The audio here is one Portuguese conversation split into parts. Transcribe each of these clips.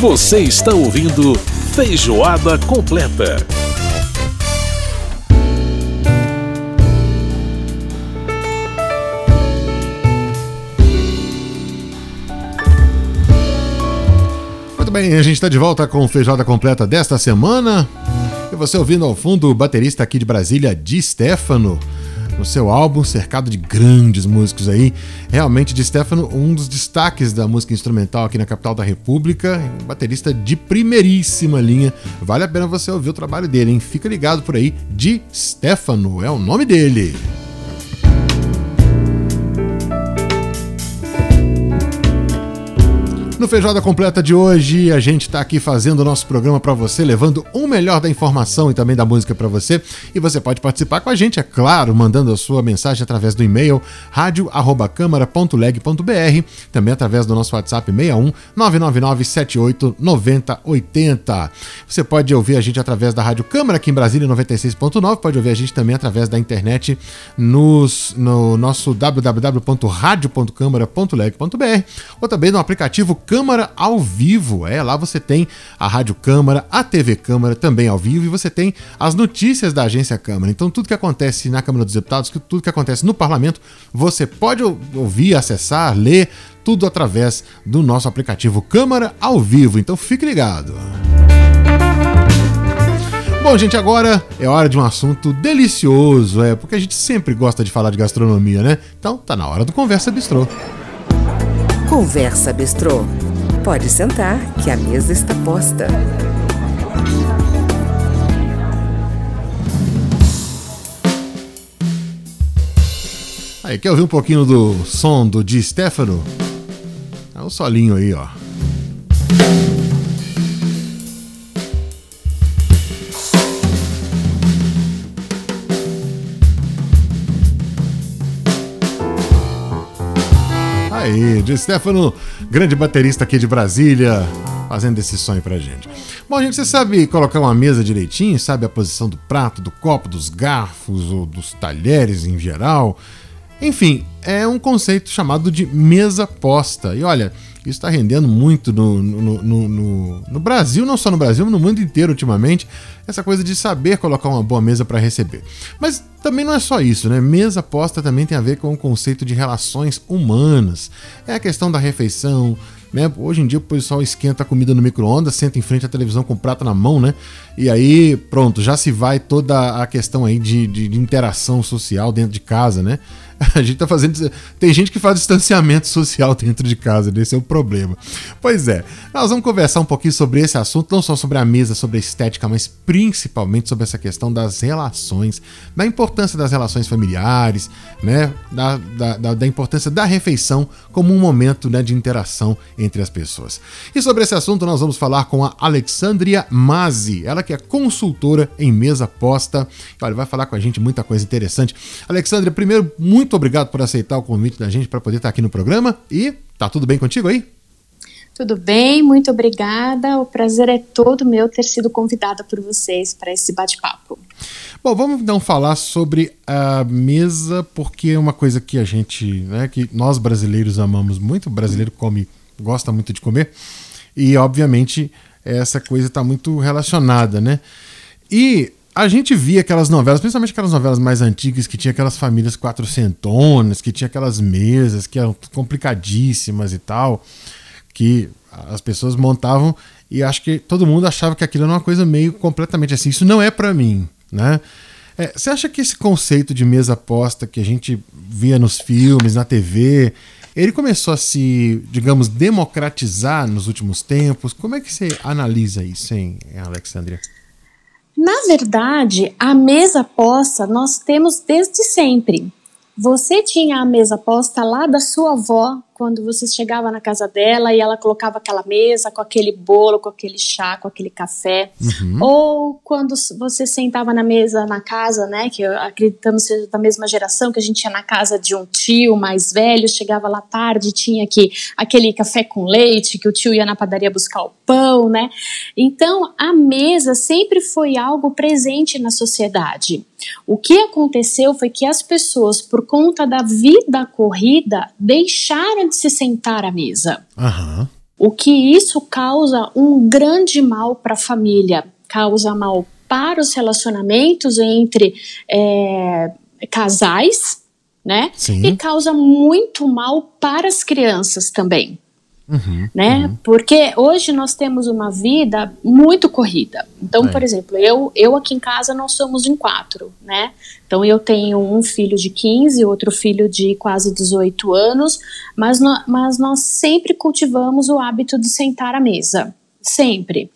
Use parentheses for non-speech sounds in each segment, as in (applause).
Você está ouvindo Feijoada Completa. Muito bem, a gente está de volta com Feijoada Completa desta semana. E você ouvindo ao fundo o baterista aqui de Brasília, Di Stefano no seu álbum, cercado de grandes músicos aí. Realmente, de Stefano, um dos destaques da música instrumental aqui na capital da República, um baterista de primeiríssima linha. Vale a pena você ouvir o trabalho dele, hein? Fica ligado por aí, de Stefano é o nome dele. No Feijoada Completa de hoje, a gente está aqui fazendo o nosso programa para você, levando o melhor da informação e também da música para você. E você pode participar com a gente, é claro, mandando a sua mensagem através do e-mail radio@câmara.leg.br, também através do nosso WhatsApp 61 999 78 90 80. Você pode ouvir a gente através da Rádio Câmara aqui em Brasília 96.9, pode ouvir a gente também através da internet nos, no nosso www.radio.câmara.leg.br ou também no aplicativo Câmara ao vivo. É, lá você tem a Rádio Câmara, a TV Câmara também ao vivo e você tem as notícias da Agência Câmara. Então, tudo que acontece na Câmara dos Deputados, tudo que acontece no Parlamento, você pode ouvir, acessar, ler, tudo através do nosso aplicativo Câmara ao vivo. Então, fique ligado. Bom, gente, agora é hora de um assunto delicioso, é, porque a gente sempre gosta de falar de gastronomia, né? Então, tá na hora do Conversa Bistrô. Conversa Bistrô. Pode sentar, que a mesa está posta. Aí, quer ouvir um pouquinho do som do Di Stefano? É o solinho aí, ó. Aí, Di Stefano, grande baterista aqui de Brasília, fazendo esse sonho pra gente. Bom, gente, você sabe colocar uma mesa direitinho? Sabe a posição do prato, do copo, dos garfos ou dos talheres em geral? Enfim, é um conceito chamado de mesa posta. E olha, isso está rendendo muito no, no, no, no, Brasil, não só no Brasil, mas no mundo inteiro ultimamente, essa coisa de saber colocar uma boa mesa para receber. Mas também não é só isso, né? Mesa posta também tem a ver com o conceito de relações humanas. É a questão da refeição, né? Hoje em dia o pessoal esquenta a comida no micro-ondas, senta em frente à televisão com o prato na mão, né? E aí, pronto, já se vai toda a questão aí de, de, de interação social dentro de casa, né? (laughs) A gente tá fazendo. Tem gente que faz distanciamento (laughs) social dentro de casa, esse é o problema. Pois é, nós vamos conversar um pouquinho sobre esse assunto, não só sobre a mesa, sobre a estética, mas principalmente sobre essa questão das relações, da importância das relações familiares, né? Da, da, da, da importância da refeição como um momento né, de interação entre as pessoas. E sobre esse assunto, nós vamos falar com a Alexandria Mazi, ela que é consultora em mesa posta. Olha, vai falar com a gente muita coisa interessante. Alexandria, primeiro, muito obrigado por aceitar o convite da gente para poder estar aqui no programa. E tá tudo bem contigo aí? Tudo bem, muito obrigada. O prazer é todo meu ter sido convidada por vocês para esse bate-papo. Bom, vamos então falar sobre a mesa, porque é uma coisa que a gente, né, que nós brasileiros amamos muito, o brasileiro come, gosta muito de comer, e obviamente essa coisa está muito relacionada, né? E a gente via aquelas novelas, principalmente aquelas novelas mais antigas, que tinha aquelas famílias quatrocentonas, que tinha aquelas mesas que eram complicadíssimas e tal, que as pessoas montavam e acho que todo mundo achava que aquilo era uma coisa meio completamente assim. Isso não é para mim, né? É, você acha que esse conceito de mesa posta que a gente via nos filmes, na TV, ele começou a se, digamos, democratizar nos últimos tempos. Como é que você analisa isso, hein, Alexandria? Na verdade, a mesa posta nós temos desde sempre. Você tinha a mesa posta lá da sua avó quando você chegava na casa dela e ela colocava aquela mesa com aquele bolo, com aquele chá, com aquele café. Uhum. Ou quando você sentava na mesa na casa, né, que acreditamos ser da mesma geração, que a gente ia na casa de um tio mais velho, chegava lá tarde, tinha que, aquele café com leite, que o tio ia na padaria buscar o pão, né? Então, a mesa sempre foi algo presente na sociedade. O que aconteceu foi que as pessoas, por conta da vida corrida, deixaram de se sentar à mesa. Uhum. O que isso causa um grande mal para a família, causa mal para os relacionamentos entre é, casais, né? Sim. E causa muito mal para as crianças também. Uhum, né? uhum. Porque hoje nós temos uma vida muito corrida. Então, É. por exemplo, eu, eu aqui em casa nós somos em quatro, né? Então eu tenho um filho de 15, outro filho de quase 18 anos, mas, nó- mas nós sempre cultivamos o hábito de sentar à mesa. Sempre.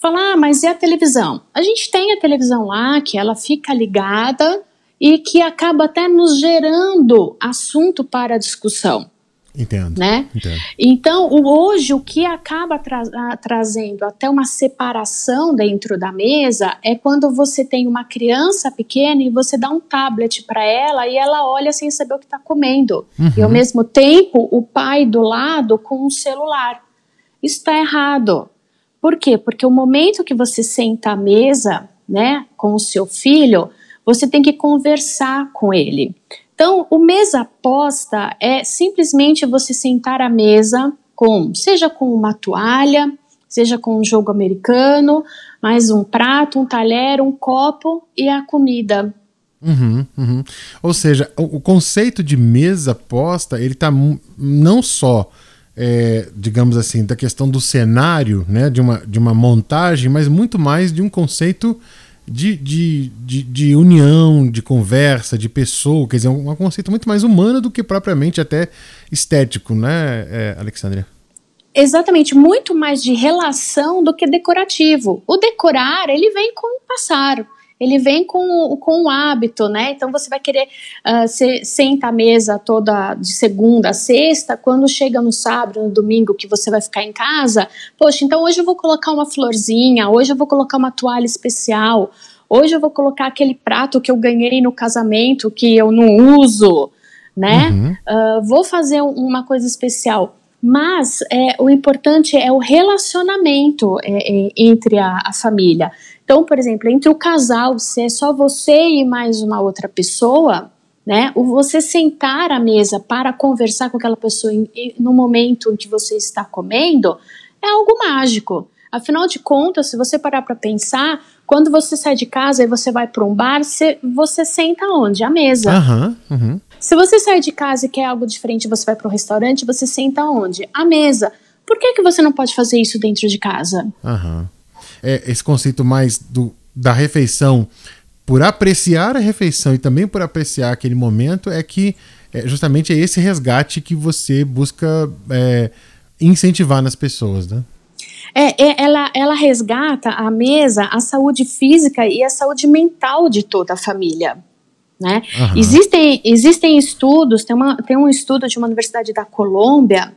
Falar, ah, mas e a televisão? A gente tem a televisão lá, que ela fica ligada e que acaba até nos gerando assunto para discussão, Entendo. né? Entendo. Então, hoje, o que acaba tra- trazendo até uma separação dentro da mesa é quando você tem uma criança pequena e você dá um tablet para ela e ela olha sem saber o que está comendo. E ao mesmo tempo, o pai do lado com um celular. Isso está errado. Por quê? Porque o momento que você senta à mesa, né, com o seu filho, você tem que conversar com ele. Então, o mesa aposta é simplesmente você sentar à mesa com, seja com uma toalha, seja com um jogo americano, mais um prato, um talher, um copo e a comida. Uhum, uhum. Ou seja, o, o conceito de mesa posta, ele tá mu- não só, é, digamos assim, da questão do cenário, né, de uma, de uma montagem, mas muito mais de um conceito de, de, de, de união, de conversa, de pessoa, quer dizer, um, um conceito muito mais humano do que propriamente até estético, né, é, Alexandria? Exatamente, muito mais de relação do que decorativo. O decorar, ele vem com o passar, ele vem com, o- com o hábito, né? Então você vai querer ah, se, senta à mesa toda de segunda a sexta, quando chega no sábado, no domingo, que você vai ficar em casa, poxa, então hoje eu vou colocar uma florzinha, hoje eu vou colocar uma toalha especial, hoje eu vou colocar aquele prato que eu ganhei no casamento que eu não uso, né? Uhum. Ah, vou fazer um- uma coisa especial. Mas é, o importante é o relacionamento é, é, entre a, a família. Então, por exemplo, entre o casal, se é só você e mais uma outra pessoa, né? O você sentar à mesa para conversar com aquela pessoa em- no momento em que você está comendo é algo mágico. Afinal de contas, se você parar para pensar, quando você sai de casa e você vai para um bar, você, você senta onde? À mesa. Aham, uhum. Se você sai de casa e quer algo diferente, você vai para um restaurante, você senta onde? À mesa. Por que, que você não pode fazer isso dentro de casa? Aham. É, esse conceito mais do, da refeição, por apreciar a refeição e também por apreciar aquele momento, é que é, justamente é esse resgate que você busca é, incentivar nas pessoas, né? É, é, ela, ela resgata a mesa a saúde física e a saúde mental de toda a família. Né? Aham. Existem, existem estudos, tem, uma, tem um estudo de uma universidade da Colômbia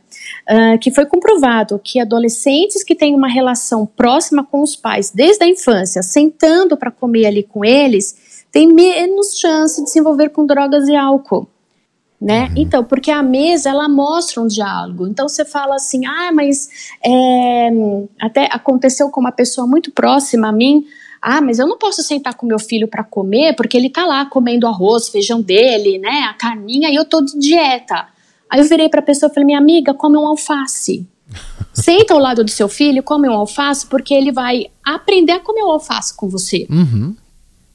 ah, que foi comprovado que adolescentes que têm uma relação próxima com os pais desde a infância, sentando para comer ali com eles, têm menos chance de se envolver com drogas e álcool né? Então, porque a mesa ela mostra um diálogo. Então você fala assim, ah, mas é, até aconteceu com uma pessoa muito próxima a mim. Ah, mas eu não posso sentar com meu filho para comer porque ele tá lá comendo arroz, feijão dele, né? A carninha e eu tô de dieta. Aí eu virei para a pessoa e falei, minha amiga, come um alface. (laughs) Senta ao lado do seu filho, come um alface, porque ele vai aprender a comer o alface com você. Uhum.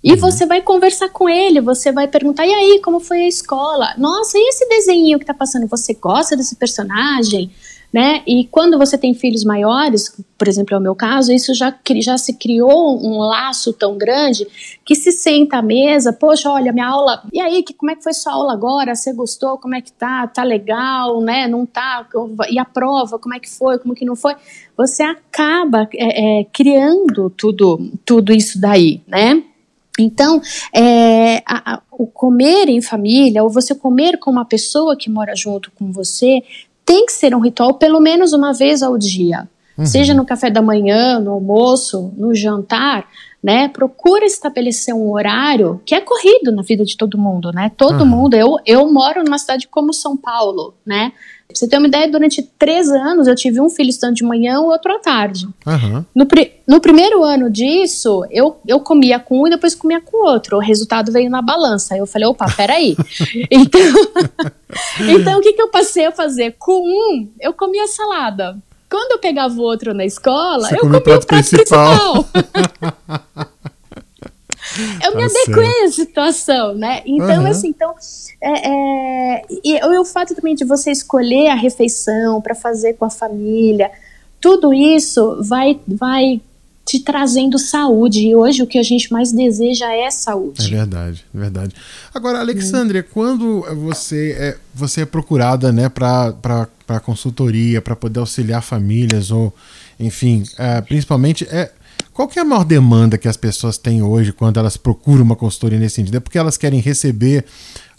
E você vai conversar com ele, você vai perguntar, e aí, como foi a escola? Nossa, e esse desenho que tá passando, você gosta desse personagem? Né? E quando você tem filhos maiores, por exemplo, é o meu caso, isso já, já se criou um laço tão grande que se senta à mesa, poxa, olha, minha aula, e aí, que, como é que foi sua aula agora? Você gostou? Como é que tá? Tá legal, né? Não tá? E a prova, como é que foi? Como que não foi? Você acaba é, é, criando tudo, tudo isso daí, né? Então, é, a- a- o comer em família, ou você comer com uma pessoa que mora junto com você, tem que ser um ritual pelo menos uma vez ao dia. Seja no café da manhã, no almoço, no jantar, né? Procura estabelecer um horário que é corrido na vida de todo mundo, né? Todo Aham. mundo. Eu, eu moro numa cidade como São Paulo, né? Pra você ter uma ideia, durante três anos eu tive um filho estudando de manhã, o outro à tarde. Aham. No, pri- no primeiro ano disso, eu, eu comia com um e depois comia com o outro. O resultado veio na balança. Eu falei, opa, peraí. (laughs) então, (laughs) então, o que, que eu passei a fazer? Com um, eu comia salada. quando eu pegava o outro na escola, Você eu comia o prato prato principal. principal. (laughs) eu me Tá adequei à situação, né? Então, Aham. assim, então, é, é, e, e o fato também de você escolher a refeição para fazer com a família, tudo isso vai, vai te trazendo saúde. E hoje o que a gente mais deseja é É saúde. verdade, é verdade. Agora, Alexandria, quando você é, você é procurada né, para consultoria, para poder auxiliar famílias, ou enfim, é, principalmente, é, qual é a maior demanda que as pessoas têm hoje quando elas procuram uma consultoria nesse sentido? É porque elas querem receber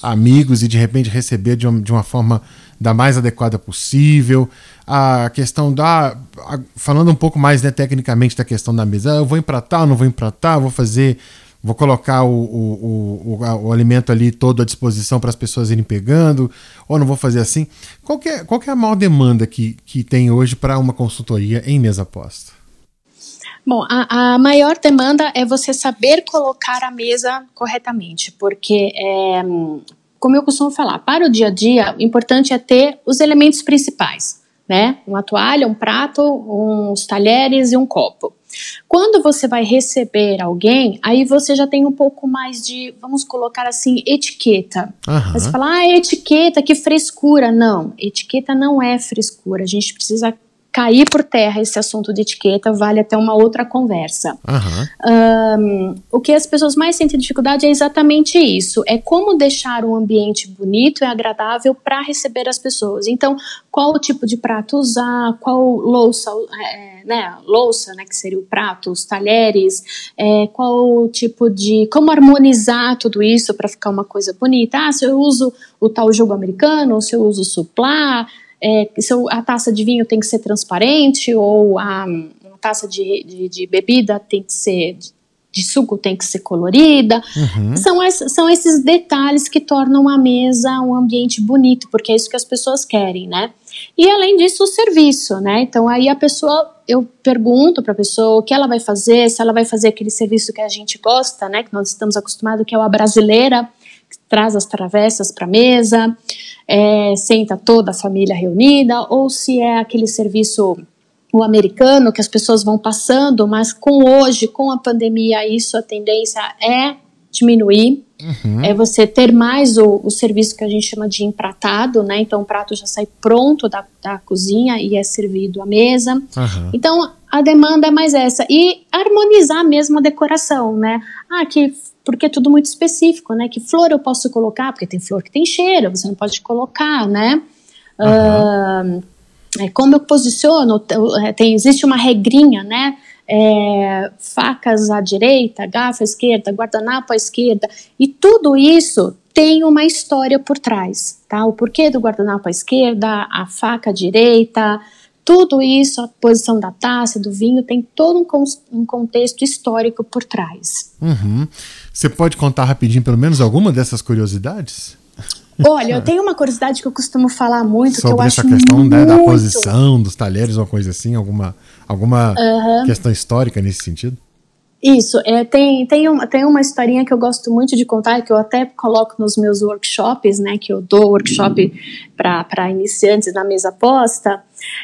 amigos e de repente receber de uma, de uma forma da mais adequada possível. A questão da. a- falando um pouco mais né, tecnicamente da questão da mesa, ah, eu vou empratar, não vou empratar, vou fazer. Vou colocar o, o, o, o, alimento ali todo à disposição para as pessoas irem pegando, ou não vou fazer assim. Qual é, qual é a maior demanda que, que tem hoje para uma consultoria em mesa posta? Bom, a, a maior demanda é você saber colocar a mesa corretamente, porque, é, como eu costumo falar, para o dia a dia, o importante é ter os elementos principais, né? Uma toalha, um prato, uns talheres e um copo. Quando você vai receber alguém, aí você já tem um pouco mais de, vamos colocar assim, etiqueta. Aí Você fala, ah, etiqueta, que frescura. Não, etiqueta não é frescura. A gente precisa cair por terra esse assunto de etiqueta, vale até uma outra conversa. Aham. Ahn, o que as pessoas mais sentem dificuldade é exatamente isso: é como deixar um ambiente bonito e agradável para receber as pessoas. Então, qual o tipo de prato usar, qual louça, é, né, louça, né, que seria o prato, os talheres, é, qual tipo de. como harmonizar tudo isso para ficar uma coisa bonita. Ah, se eu uso o tal jogo americano, se eu uso suplá, é, se a taça de vinho tem que ser transparente ou a, uma taça de, de, de bebida tem que ser de, de suco tem que ser colorida. Uhum. São, es- são esses detalhes que tornam a mesa um ambiente bonito, porque é isso que as pessoas querem, né? E além disso, o serviço, né? Então aí a pessoa, eu pergunto para a pessoa o que ela vai fazer, se ela vai fazer aquele serviço que a gente gosta, né? Que nós estamos acostumados, que é o a brasileira, traz as travessas para a mesa, é, senta toda a família reunida, ou se é aquele serviço o americano que as pessoas vão passando, mas com hoje, com a pandemia, isso a tendência é diminuir. É você ter mais o, o serviço que a gente chama de empratado, né? Então o prato já sai pronto da, da cozinha e é servido à mesa. Aham. Então a demanda é mais essa. E harmonizar mesmo a decoração, né? Ah, que. Porque é tudo muito específico, né? Que flor eu posso colocar? Porque tem flor que tem cheiro, você não pode colocar, né? Ah, é, como eu posiciono, é, tem, existe uma regrinha, né? É, facas à direita, garfo à esquerda, guardanapo à esquerda, e tudo isso tem uma história por trás, tá? O porquê do guardanapo à esquerda, a faca à direita, tudo isso, a posição da taça, do vinho, tem todo um, um contexto histórico por trás. Uhum. Você pode contar rapidinho pelo menos alguma dessas curiosidades? Olha, eu tenho uma curiosidade que eu costumo falar muito, que eu Sobre acho essa questão muito... né, da posição dos talheres, uma coisa assim, alguma, alguma questão histórica nesse sentido? Isso, é, tem, tem, uma, tem uma historinha que eu gosto muito de contar, que eu até coloco nos meus workshops, né, que eu dou workshop para iniciantes na mesa posta.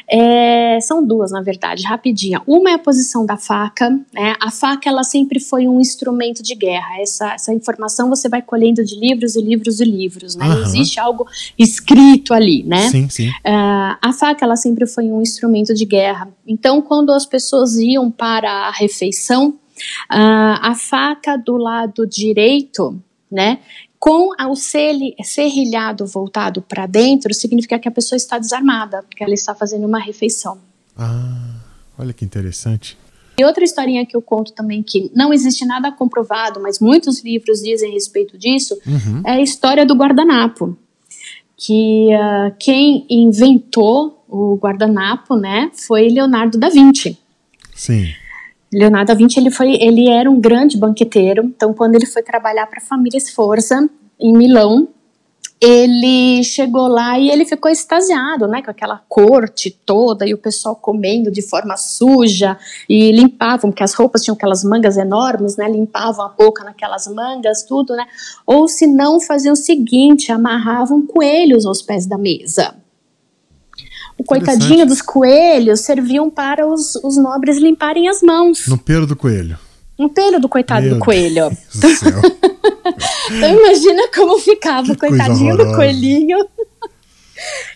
É, são duas, na verdade, rapidinha. Uma é a posição da faca, né, a faca ela sempre foi um instrumento de guerra, essa, essa informação você vai colhendo de livros e livros e livros, né, não Aham. existe algo escrito ali, né. Sim, sim. Ah, a faca ela sempre foi um instrumento de guerra. Então, quando as pessoas iam para a refeição, ah, a faca do lado direito, né, com o serri- serrilhado voltado para dentro, significa que a pessoa está desarmada, porque ela está fazendo uma refeição. Ah, olha que interessante. E outra historinha que eu conto também, que não existe nada comprovado, mas muitos livros dizem a respeito disso, Uhum. é a história do guardanapo. Que ah, quem inventou o guardanapo, né, foi Leonardo da Vinci. Sim. Leonardo da Vinci ele foi, ele era um grande banqueteiro. Então, quando ele foi trabalhar para a família Sforza em Milão, ele chegou lá e ele ficou extasiado, né, com aquela corte toda e o pessoal comendo de forma suja e limpavam, porque as roupas tinham aquelas mangas enormes, né, limpavam a boca naquelas mangas, tudo, né, ou se não faziam o seguinte, amarravam coelhos aos pés da mesa. O coitadinho dos coelhos serviam para os, os nobres limparem as mãos. No pelo do coelho. No pelo do coitado Meu do coelho. Deus do céu. (laughs) Então imagina como ficava o coitadinho do coelhinho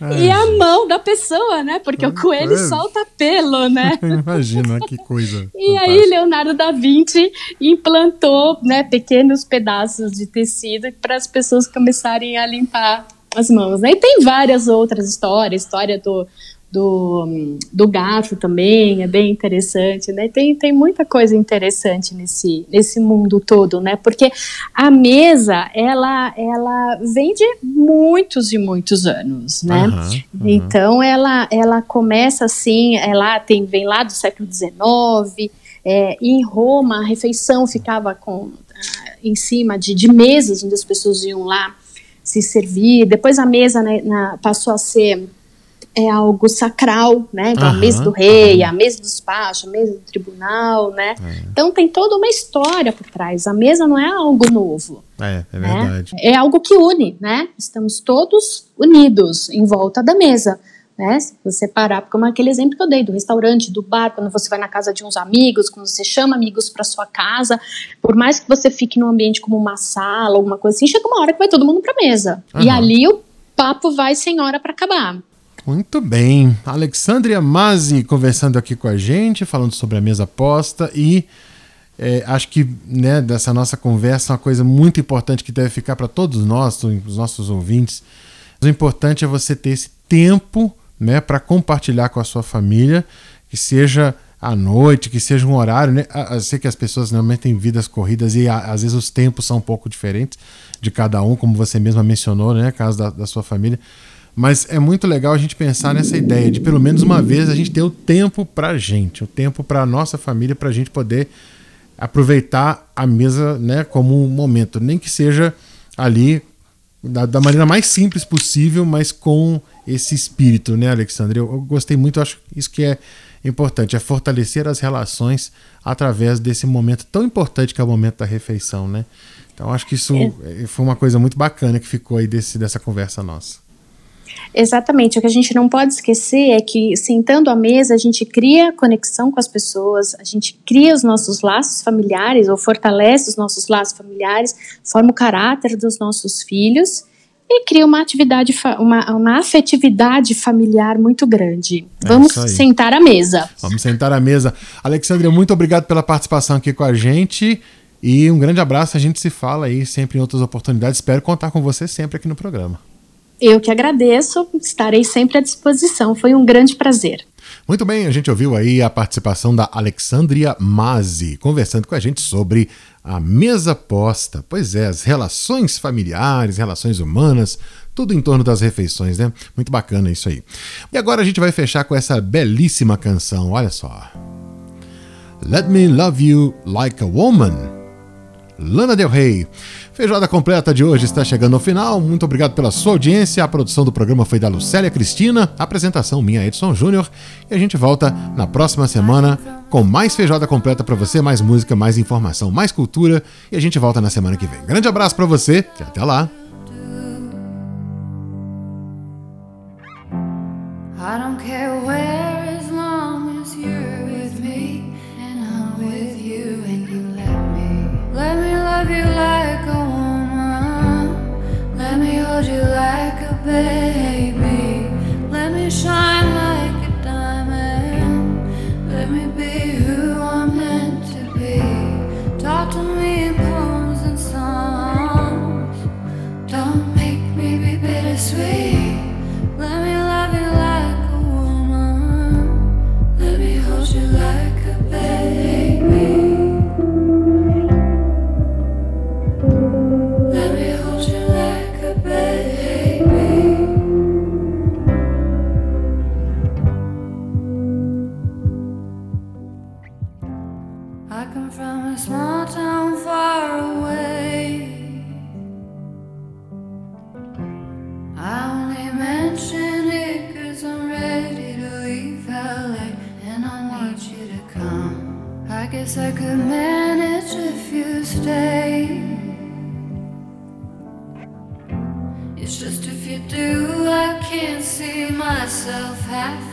Ai, e a mão da pessoa, né? Porque o coelho coelho. solta pelo, né? (laughs) Imagina que coisa. E aí. Leonardo da Vinci implantou, né, pequenos pedaços de tecido para as pessoas começarem a limpar as mãos. Né? E tem várias outras histórias, história do do, do garfo também é bem interessante, né? Tem, tem muita coisa interessante nesse, nesse mundo todo, né? Porque a mesa ela ela vem de muitos e muitos anos, né? Aham, aham. Então ela ela começa assim, ela tem vem lá do século XIX. É, em Roma a refeição ficava com ah, em cima de, de mesas onde as pessoas iam lá se servir. Depois a mesa né, na- passou a ser é algo sacral, né? Então, a Aham, mesa do rei, a mesa do despacho, a mesa do tribunal, né? Então tem toda uma história por trás. A mesa não é algo novo, É, é né? verdade. É algo que une, né? Estamos todos unidos em volta da mesa. Né? Se você parar, como aquele exemplo que eu dei do restaurante, do bar, quando você vai na casa de uns amigos, quando você chama amigos para sua casa, por mais que você fique num ambiente como uma sala, alguma coisa assim, chega uma hora que vai todo mundo para mesa. E Aham. ali o papo vai sem hora para acabar. Muito bem. Alexandria Mazzi conversando aqui com a gente, falando sobre a mesa posta e é, acho que né, dessa nossa conversa uma coisa muito importante que deve ficar para todos nós, os nossos ouvintes. O importante é você ter esse tempo né, para compartilhar com a sua família, que seja à noite, que seja um horário. Né? Eu sei que as pessoas normalmente têm vidas corridas e às vezes os tempos são um pouco diferentes de cada um, como você mesma mencionou, né, caso da, da sua família. Mas é muito legal a gente pensar nessa ideia de pelo menos uma vez a gente ter o tempo pra gente, o tempo pra nossa família, pra gente poder aproveitar a mesa né, como um momento, nem que seja ali da, da maneira mais simples possível, mas com esse espírito, né, Alexandre? Eu, eu gostei muito, acho que isso que é importante, é fortalecer as relações através desse momento tão importante que é o momento da refeição, né? Então acho que isso eh, foi uma coisa muito bacana que ficou aí desse, dessa conversa nossa. Exatamente. O que a gente não pode esquecer é que, sentando à mesa, a gente cria conexão com as pessoas, a gente cria os nossos laços familiares, ou fortalece os nossos laços familiares, forma o caráter dos nossos filhos e cria uma atividade, uma, uma afetividade familiar muito grande. Vamos isso aí. sentar à mesa. Vamos sentar à mesa. Alexandre, muito obrigado pela participação aqui com a gente. E um grande abraço. A gente se fala aí sempre em outras oportunidades. Espero contar com você sempre aqui no programa. Eu que agradeço, estarei sempre à disposição. Foi um grande prazer. Muito bem, a gente ouviu aí a participação da Alexandria Mazzi, conversando com a gente sobre a mesa posta. Pois é, as relações familiares, relações humanas, tudo em torno das refeições, né? Muito bacana isso aí. E agora a gente vai fechar com essa belíssima canção, olha só. Let Me Love You Like a Woman. Lana Del Rey. Feijoada completa de hoje está chegando ao final. Muito obrigado pela sua audiência. A produção do programa foi da Lucélia Cristina, a apresentação minha Edson Júnior. E a gente volta na próxima semana com mais feijoada completa para você, mais música, mais informação, mais cultura. E a gente volta na semana que vem. Grande abraço para você e até lá. I don't care hold you like a baby. Let me shine like a diamond. Let me be guess I could manage if you stay. It's just if you do, I can't see myself half.